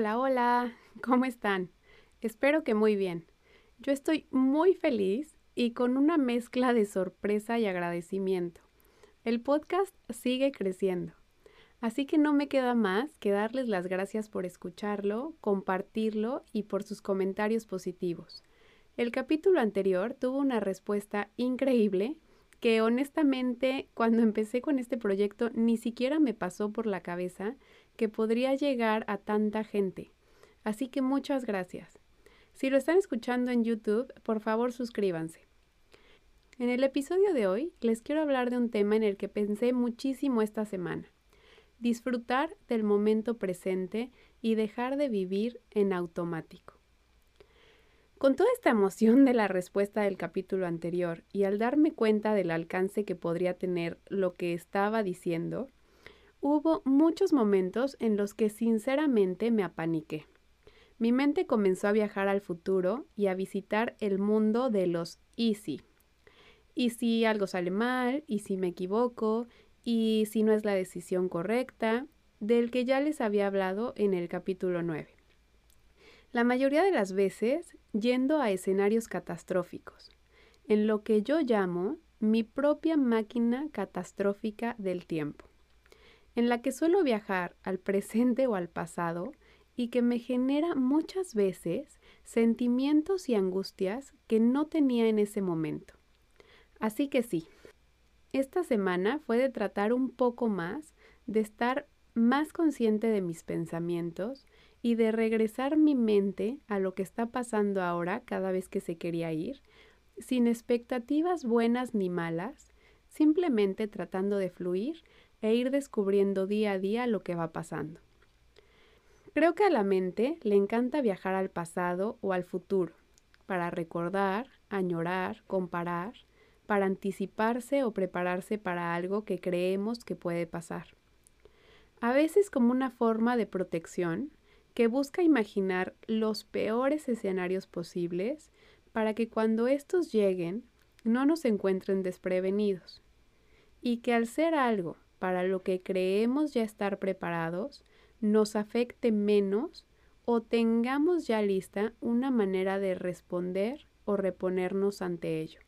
Hola, hola, ¿cómo están? Espero que muy bien. Yo estoy muy feliz y con una mezcla de sorpresa y agradecimiento. El podcast sigue creciendo. Así que no me queda más que darles las gracias por escucharlo, compartirlo y por sus comentarios positivos. El capítulo anterior tuvo una respuesta increíble que honestamente cuando empecé con este proyecto ni siquiera me pasó por la cabeza que podría llegar a tanta gente. Así que muchas gracias. Si lo están escuchando en YouTube, por favor suscríbanse. En el episodio de hoy les quiero hablar de un tema en el que pensé muchísimo esta semana. Disfrutar del momento presente y dejar de vivir en automático. Con toda esta emoción de la respuesta del capítulo anterior y al darme cuenta del alcance que podría tener lo que estaba diciendo, hubo muchos momentos en los que sinceramente me apaniqué. Mi mente comenzó a viajar al futuro y a visitar el mundo de los easy. Y si algo sale mal, y si me equivoco, y si no es la decisión correcta, del que ya les había hablado en el capítulo 9. La mayoría de las veces yendo a escenarios catastróficos, en lo que yo llamo mi propia máquina catastrófica del tiempo, en la que suelo viajar al presente o al pasado y que me genera muchas veces sentimientos y angustias que no tenía en ese momento. Así que sí, esta semana fue de tratar un poco más de estar más consciente de mis pensamientos y de regresar mi mente a lo que está pasando ahora cada vez que se quería ir, sin expectativas buenas ni malas, simplemente tratando de fluir e ir descubriendo día a día lo que va pasando. Creo que a la mente le encanta viajar al pasado o al futuro, para recordar, añorar, comparar, para anticiparse o prepararse para algo que creemos que puede pasar. A veces como una forma de protección que busca imaginar los peores escenarios posibles para que cuando estos lleguen no nos encuentren desprevenidos y que al ser algo para lo que creemos ya estar preparados, nos afecte menos o tengamos ya lista una manera de responder o reponernos ante ello.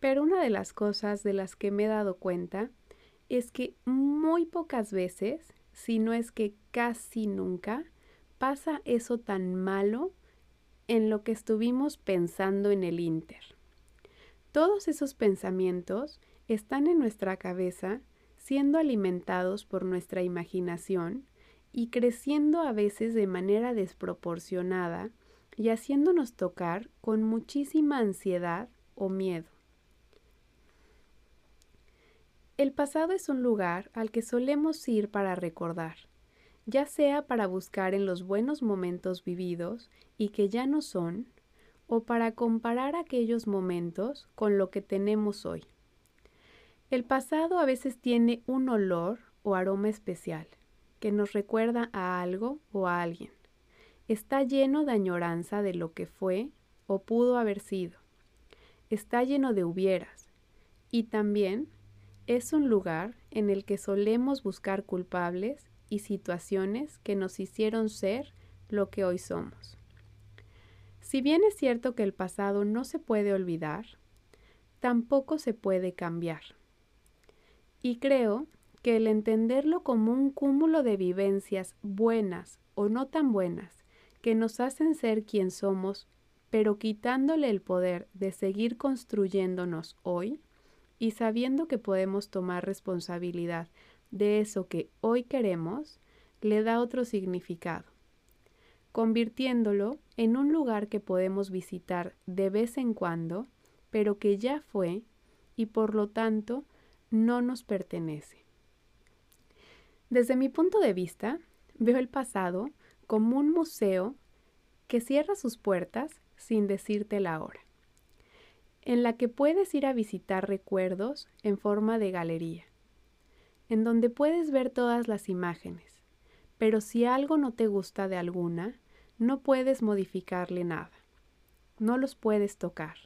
Pero una de las cosas de las que me he dado cuenta es que muy pocas veces, si no es que casi nunca, pasa eso tan malo en lo que estuvimos pensando en el Inter. Todos esos pensamientos están en nuestra cabeza siendo alimentados por nuestra imaginación y creciendo a veces de manera desproporcionada y haciéndonos tocar con muchísima ansiedad o miedo. El pasado es un lugar al que solemos ir para recordar, ya sea para buscar en los buenos momentos vividos y que ya no son, o para comparar aquellos momentos con lo que tenemos hoy. El pasado a veces tiene un olor o aroma especial que nos recuerda a algo o a alguien. Está lleno de añoranza de lo que fue o pudo haber sido. Está lleno de hubieras. Y también es un lugar en el que solemos buscar culpables y situaciones que nos hicieron ser lo que hoy somos. Si bien es cierto que el pasado no se puede olvidar, tampoco se puede cambiar. Y creo que el entenderlo como un cúmulo de vivencias buenas o no tan buenas que nos hacen ser quien somos, pero quitándole el poder de seguir construyéndonos hoy y sabiendo que podemos tomar responsabilidad de eso que hoy queremos, le da otro significado, convirtiéndolo en un lugar que podemos visitar de vez en cuando, pero que ya fue y por lo tanto no nos pertenece. Desde mi punto de vista, veo el pasado como un museo que cierra sus puertas sin decirte la hora, en la que puedes ir a visitar recuerdos en forma de galería, en donde puedes ver todas las imágenes, pero si algo no te gusta de alguna, no puedes modificarle nada, no los puedes tocar.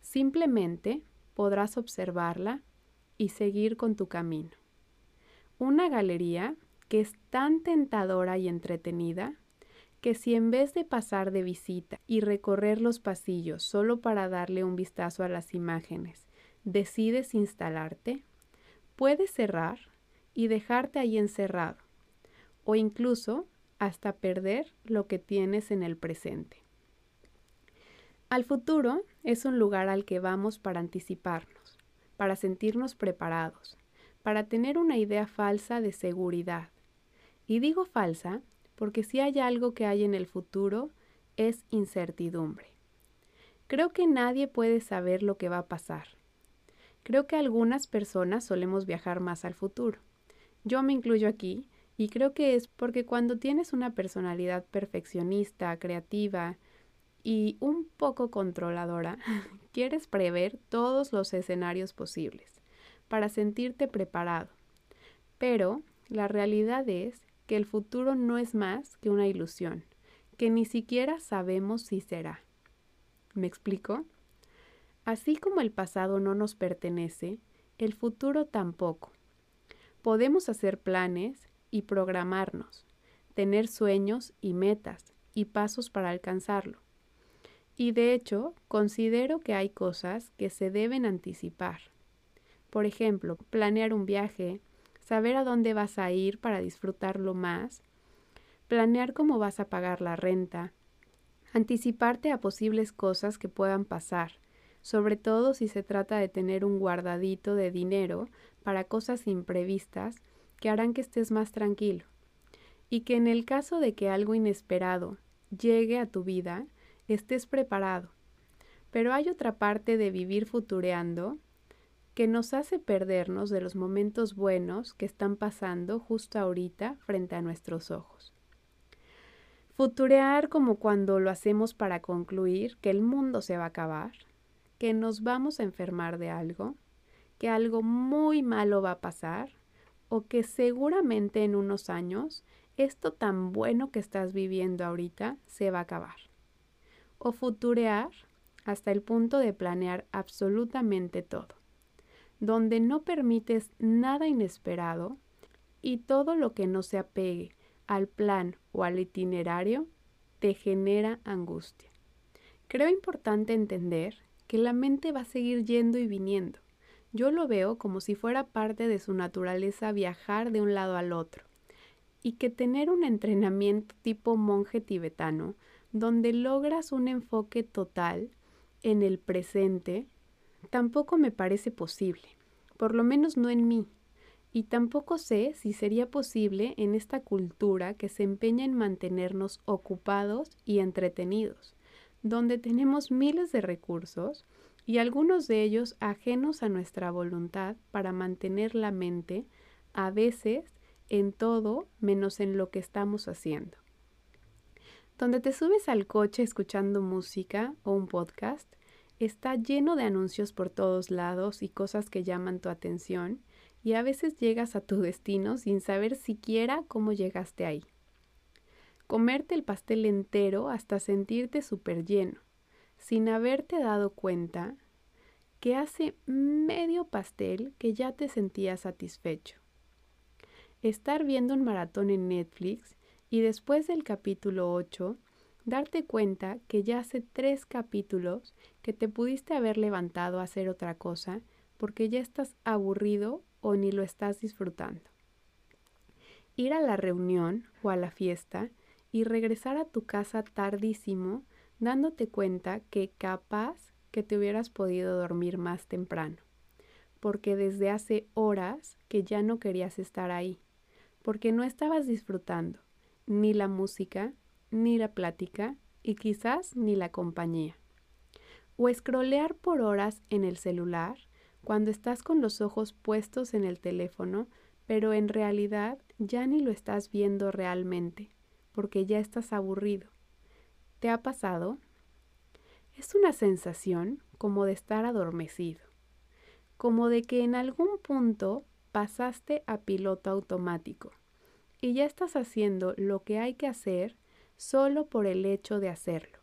Simplemente podrás observarla y seguir con tu camino. Una galería que es tan tentadora y entretenida que si en vez de pasar de visita y recorrer los pasillos solo para darle un vistazo a las imágenes, decides instalarte, puedes cerrar y dejarte ahí encerrado, o incluso hasta perder lo que tienes en el presente. Al futuro es un lugar al que vamos para anticiparnos, para sentirnos preparados, para tener una idea falsa de seguridad. Y digo falsa porque si hay algo que hay en el futuro es incertidumbre. Creo que nadie puede saber lo que va a pasar. Creo que algunas personas solemos viajar más al futuro. Yo me incluyo aquí y creo que es porque cuando tienes una personalidad perfeccionista, creativa y un poco controladora, quieres prever todos los escenarios posibles para sentirte preparado. Pero la realidad es que el futuro no es más que una ilusión, que ni siquiera sabemos si será. ¿Me explico? Así como el pasado no nos pertenece, el futuro tampoco. Podemos hacer planes y programarnos, tener sueños y metas y pasos para alcanzarlo. Y de hecho, considero que hay cosas que se deben anticipar. Por ejemplo, planear un viaje, saber a dónde vas a ir para disfrutarlo más, planear cómo vas a pagar la renta, anticiparte a posibles cosas que puedan pasar, sobre todo si se trata de tener un guardadito de dinero para cosas imprevistas que harán que estés más tranquilo. Y que en el caso de que algo inesperado llegue a tu vida, estés preparado. Pero hay otra parte de vivir futureando que nos hace perdernos de los momentos buenos que están pasando justo ahorita frente a nuestros ojos. Futurear como cuando lo hacemos para concluir que el mundo se va a acabar, que nos vamos a enfermar de algo, que algo muy malo va a pasar o que seguramente en unos años esto tan bueno que estás viviendo ahorita se va a acabar. O futurear hasta el punto de planear absolutamente todo donde no permites nada inesperado y todo lo que no se apegue al plan o al itinerario te genera angustia. Creo importante entender que la mente va a seguir yendo y viniendo. Yo lo veo como si fuera parte de su naturaleza viajar de un lado al otro y que tener un entrenamiento tipo monje tibetano donde logras un enfoque total en el presente tampoco me parece posible, por lo menos no en mí, y tampoco sé si sería posible en esta cultura que se empeña en mantenernos ocupados y entretenidos, donde tenemos miles de recursos y algunos de ellos ajenos a nuestra voluntad para mantener la mente, a veces en todo menos en lo que estamos haciendo. Donde te subes al coche escuchando música o un podcast está lleno de anuncios por todos lados y cosas que llaman tu atención y a veces llegas a tu destino sin saber siquiera cómo llegaste ahí. Comerte el pastel entero hasta sentirte súper lleno, sin haberte dado cuenta que hace medio pastel que ya te sentías satisfecho. Estar viendo un maratón en Netflix y después del capítulo 8 darte cuenta que ya hace tres capítulos que te pudiste haber levantado a hacer otra cosa porque ya estás aburrido o ni lo estás disfrutando. Ir a la reunión o a la fiesta y regresar a tu casa tardísimo dándote cuenta que capaz que te hubieras podido dormir más temprano, porque desde hace horas que ya no querías estar ahí, porque no estabas disfrutando ni la música, ni la plática y quizás ni la compañía. O escrolear por horas en el celular cuando estás con los ojos puestos en el teléfono pero en realidad ya ni lo estás viendo realmente, porque ya estás aburrido. ¿Te ha pasado? Es una sensación como de estar adormecido, como de que en algún punto pasaste a piloto automático y ya estás haciendo lo que hay que hacer solo por el hecho de hacerlo.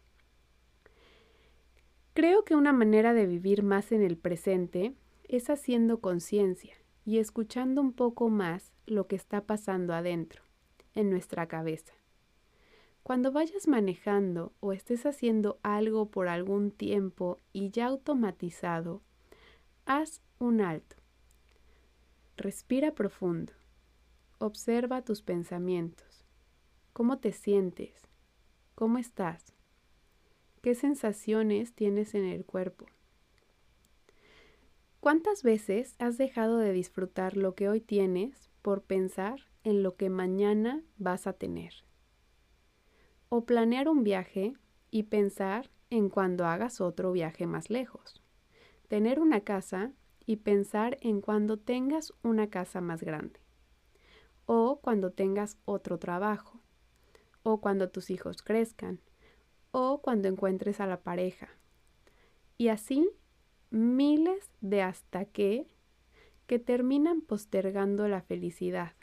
Creo que una manera de vivir más en el presente es haciendo conciencia y escuchando un poco más lo que está pasando adentro, en nuestra cabeza. Cuando vayas manejando o estés haciendo algo por algún tiempo y ya automatizado, haz un alto. Respira profundo. Observa tus pensamientos. ¿Cómo te sientes? ¿Cómo estás? ¿Qué sensaciones tienes en el cuerpo? ¿Cuántas veces has dejado de disfrutar lo que hoy tienes por pensar en lo que mañana vas a tener? O planear un viaje y pensar en cuando hagas otro viaje más lejos. Tener una casa y pensar en cuando tengas una casa más grande. O cuando tengas otro trabajo. O cuando tus hijos crezcan. O cuando encuentres a la pareja. Y así miles de hasta qué que terminan postergando la felicidad,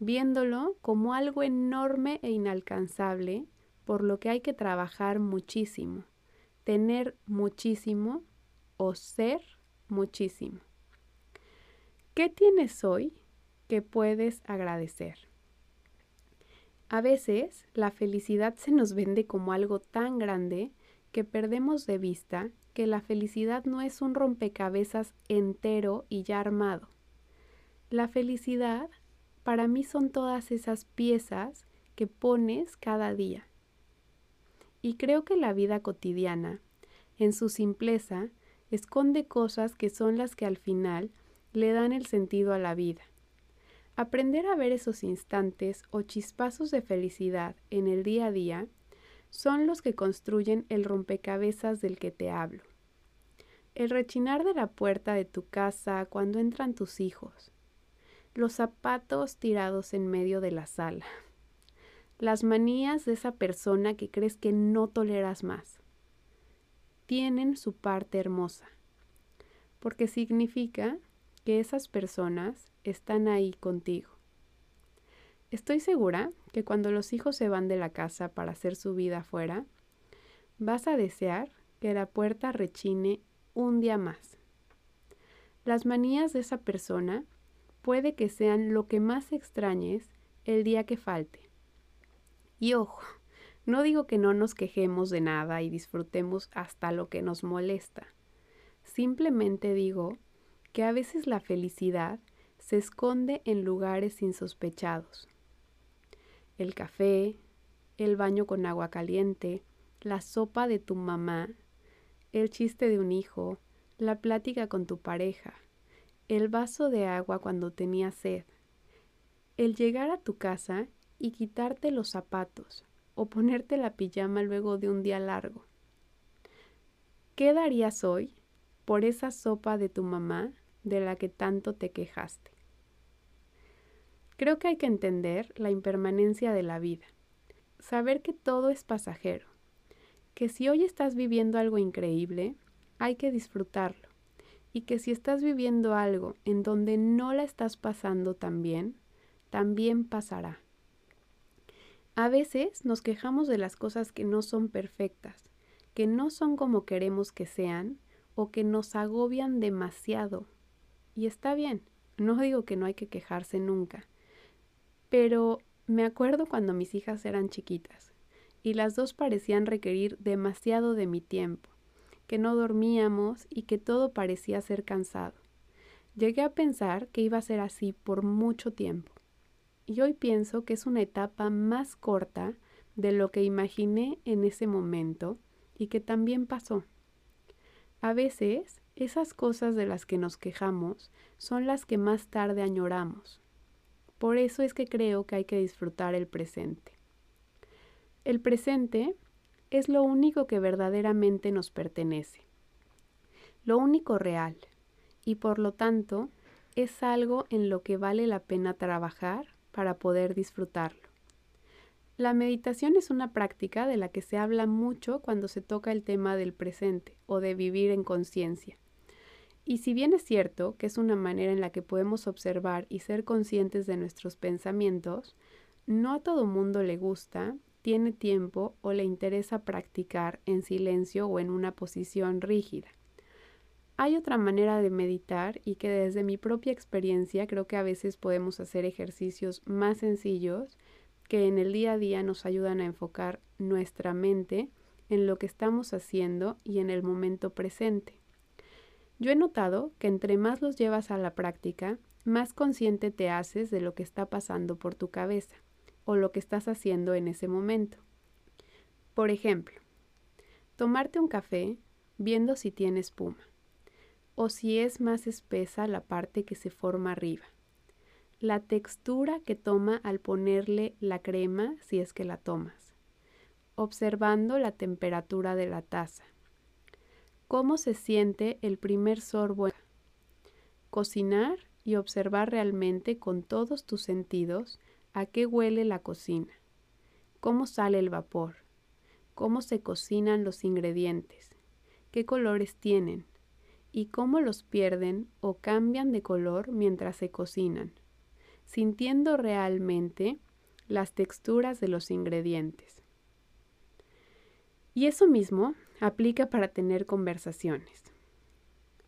viéndolo como algo enorme e inalcanzable por lo que hay que trabajar muchísimo, tener muchísimo o ser muchísimo. ¿Qué tienes hoy que puedes agradecer? A veces la felicidad se nos vende como algo tan grande que perdemos de vista que la felicidad no es un rompecabezas entero y ya armado. La felicidad para mí son todas esas piezas que pones cada día. Y creo que la vida cotidiana, en su simpleza, esconde cosas que son las que al final le dan el sentido a la vida. Aprender a ver esos instantes o chispazos de felicidad en el día a día son los que construyen el rompecabezas del que te hablo. El rechinar de la puerta de tu casa cuando entran tus hijos. Los zapatos tirados en medio de la sala. Las manías de esa persona que crees que no toleras más. Tienen su parte hermosa, porque significa que esas personas están ahí contigo. Estoy segura que cuando los hijos se van de la casa para hacer su vida afuera, vas a desear que la puerta rechine un día más. Las manías de esa persona puede que sean lo que más extrañes el día que falte. Y ojo, no digo que no nos quejemos de nada y disfrutemos hasta lo que nos molesta. Simplemente digo que a veces la felicidad se esconde en lugares insospechados el café, el baño con agua caliente, la sopa de tu mamá, el chiste de un hijo, la plática con tu pareja, el vaso de agua cuando tenías sed, el llegar a tu casa y quitarte los zapatos o ponerte la pijama luego de un día largo. ¿Qué darías hoy por esa sopa de tu mamá de la que tanto te quejaste? Creo que hay que entender la impermanencia de la vida, saber que todo es pasajero, que si hoy estás viviendo algo increíble, hay que disfrutarlo, y que si estás viviendo algo en donde no la estás pasando tan bien, también pasará. A veces nos quejamos de las cosas que no son perfectas, que no son como queremos que sean o que nos agobian demasiado. Y está bien, no digo que no hay que quejarse nunca, pero me acuerdo cuando mis hijas eran chiquitas y las dos parecían requerir demasiado de mi tiempo, que no dormíamos y que todo parecía ser cansado. Llegué a pensar que iba a ser así por mucho tiempo. Y hoy pienso que es una etapa más corta de lo que imaginé en ese momento y que también pasó. A veces, esas cosas de las que nos quejamos son las que más tarde añoramos por eso es que creo que hay que disfrutar el presente. El presente es lo único que verdaderamente nos pertenece, lo único real, y por lo tanto es algo en lo que vale la pena trabajar para poder disfrutarlo. La meditación es una práctica de la que se habla mucho cuando se toca el tema del presente o de vivir en conciencia. Y si bien es cierto que es una manera en la que podemos observar y ser conscientes de nuestros pensamientos, no a todo mundo le gusta, tiene tiempo o le interesa practicar en silencio o en una posición rígida. Hay otra manera de meditar y que desde mi propia experiencia creo que a veces podemos hacer ejercicios más sencillos que en el día a día nos ayudan a enfocar nuestra mente en lo que estamos haciendo y en el momento presente. Yo he notado que entre más los llevas a la práctica, más consciente te haces de lo que está pasando por tu cabeza o lo que estás haciendo en ese momento. Por ejemplo, tomarte un café viendo si tiene espuma o si es más espesa la parte que se forma arriba. La textura que toma al ponerle la crema si es que la tomas. Observando la temperatura de la taza. Cómo se siente el primer sorbo. Cocinar y observar realmente con todos tus sentidos a qué huele la cocina, cómo sale el vapor, cómo se cocinan los ingredientes, qué colores tienen, y cómo los pierden o cambian de color mientras se cocinan, sintiendo realmente las texturas de los ingredientes. Y eso mismo aplica para tener conversaciones.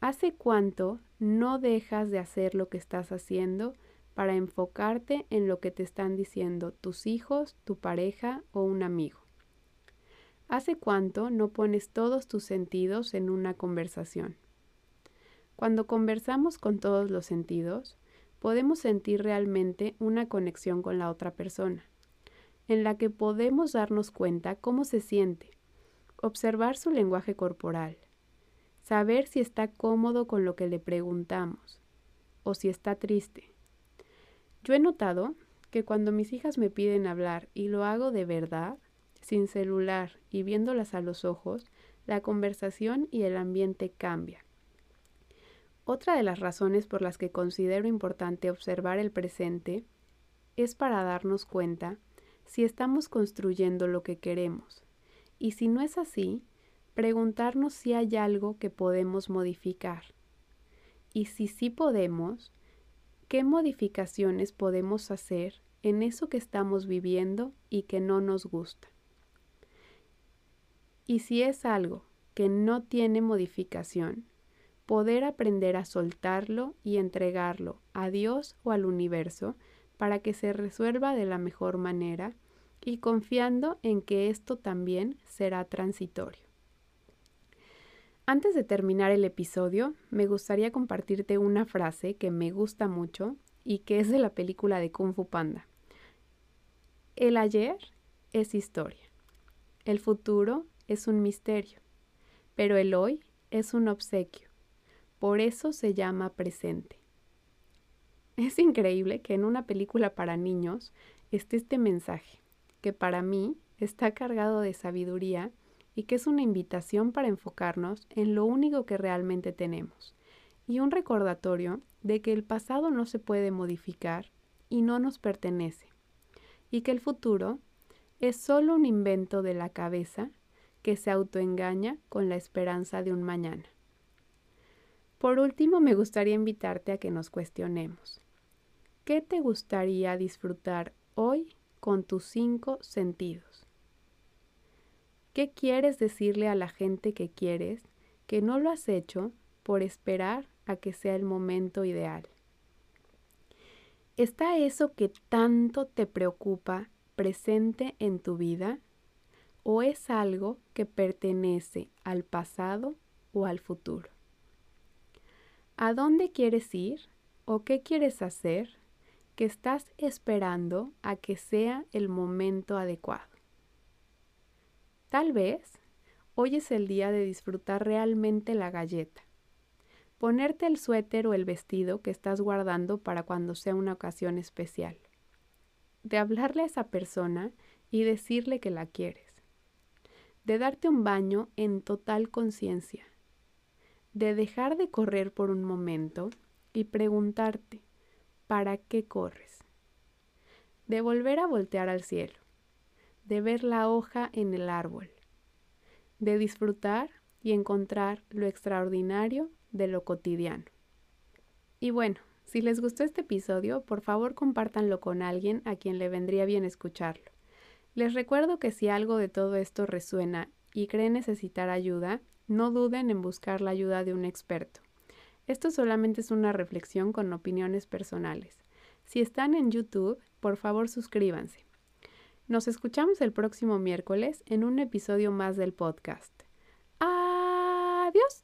¿Hace cuánto no dejas de hacer lo que estás haciendo para enfocarte en lo que te están diciendo tus hijos, tu pareja o un amigo? ¿Hace cuánto no pones todos tus sentidos en una conversación? Cuando conversamos con todos los sentidos, podemos sentir realmente una conexión con la otra persona, en la que podemos darnos cuenta cómo se siente, observar su lenguaje corporal, saber si está cómodo con lo que le preguntamos o si está triste. Yo he notado que cuando mis hijas me piden hablar y lo hago de verdad, sin celular y viéndolas a los ojos, la conversación y el ambiente cambia. Otra de las razones por las que considero importante observar el presente es para darnos cuenta si estamos construyendo lo que queremos. Y si no es así, preguntarnos si hay algo que podemos modificar. Y si sí podemos, ¿qué modificaciones podemos hacer en eso que estamos viviendo y que no nos gusta? Y si es algo que no tiene modificación, poder aprender a soltarlo y entregarlo a Dios o al universo para que se resuelva de la mejor manera y confiando en que esto también será transitorio. Antes de terminar el episodio, me gustaría compartirte una frase que me gusta mucho y que es de la película de Kung Fu Panda. El ayer es historia, el futuro es un misterio, pero el hoy es un obsequio por eso se llama presente. Es increíble que en una película para niños esté este mensaje, que para mí está cargado de sabiduría y que es una invitación para enfocarnos en lo único que realmente tenemos, y un recordatorio de que el pasado no se puede modificar y no nos pertenece, y que el futuro es solo un invento de la cabeza que se autoengaña con la esperanza de un mañana. Por último, me gustaría invitarte a que nos cuestionemos. ¿Qué te gustaría disfrutar hoy con tus cinco sentidos? ¿Qué quieres decirle a la gente que quieres que no lo has hecho por esperar a que sea el momento ideal? ¿Está eso que tanto te preocupa presente en tu vida? ¿O es algo que pertenece al pasado o al futuro? ¿A dónde quieres ir o qué quieres hacer que estás esperando a que sea el momento adecuado? Tal vez hoy es el día de disfrutar realmente la galleta, ponerte el suéter o el vestido que estás guardando para cuando sea una ocasión especial, de hablarle a esa persona y decirle que la quieres, de darte un baño en total conciencia. De dejar de correr por un momento y preguntarte, ¿para qué corres? De volver a voltear al cielo, de ver la hoja en el árbol, de disfrutar y encontrar lo extraordinario de lo cotidiano. Y bueno, si les gustó este episodio, por favor compártanlo con alguien a quien le vendría bien escucharlo. Les recuerdo que si algo de todo esto resuena y creen necesitar ayuda, no duden en buscar la ayuda de un experto. Esto solamente es una reflexión con opiniones personales. Si están en YouTube, por favor suscríbanse. Nos escuchamos el próximo miércoles en un episodio más del podcast. Adiós.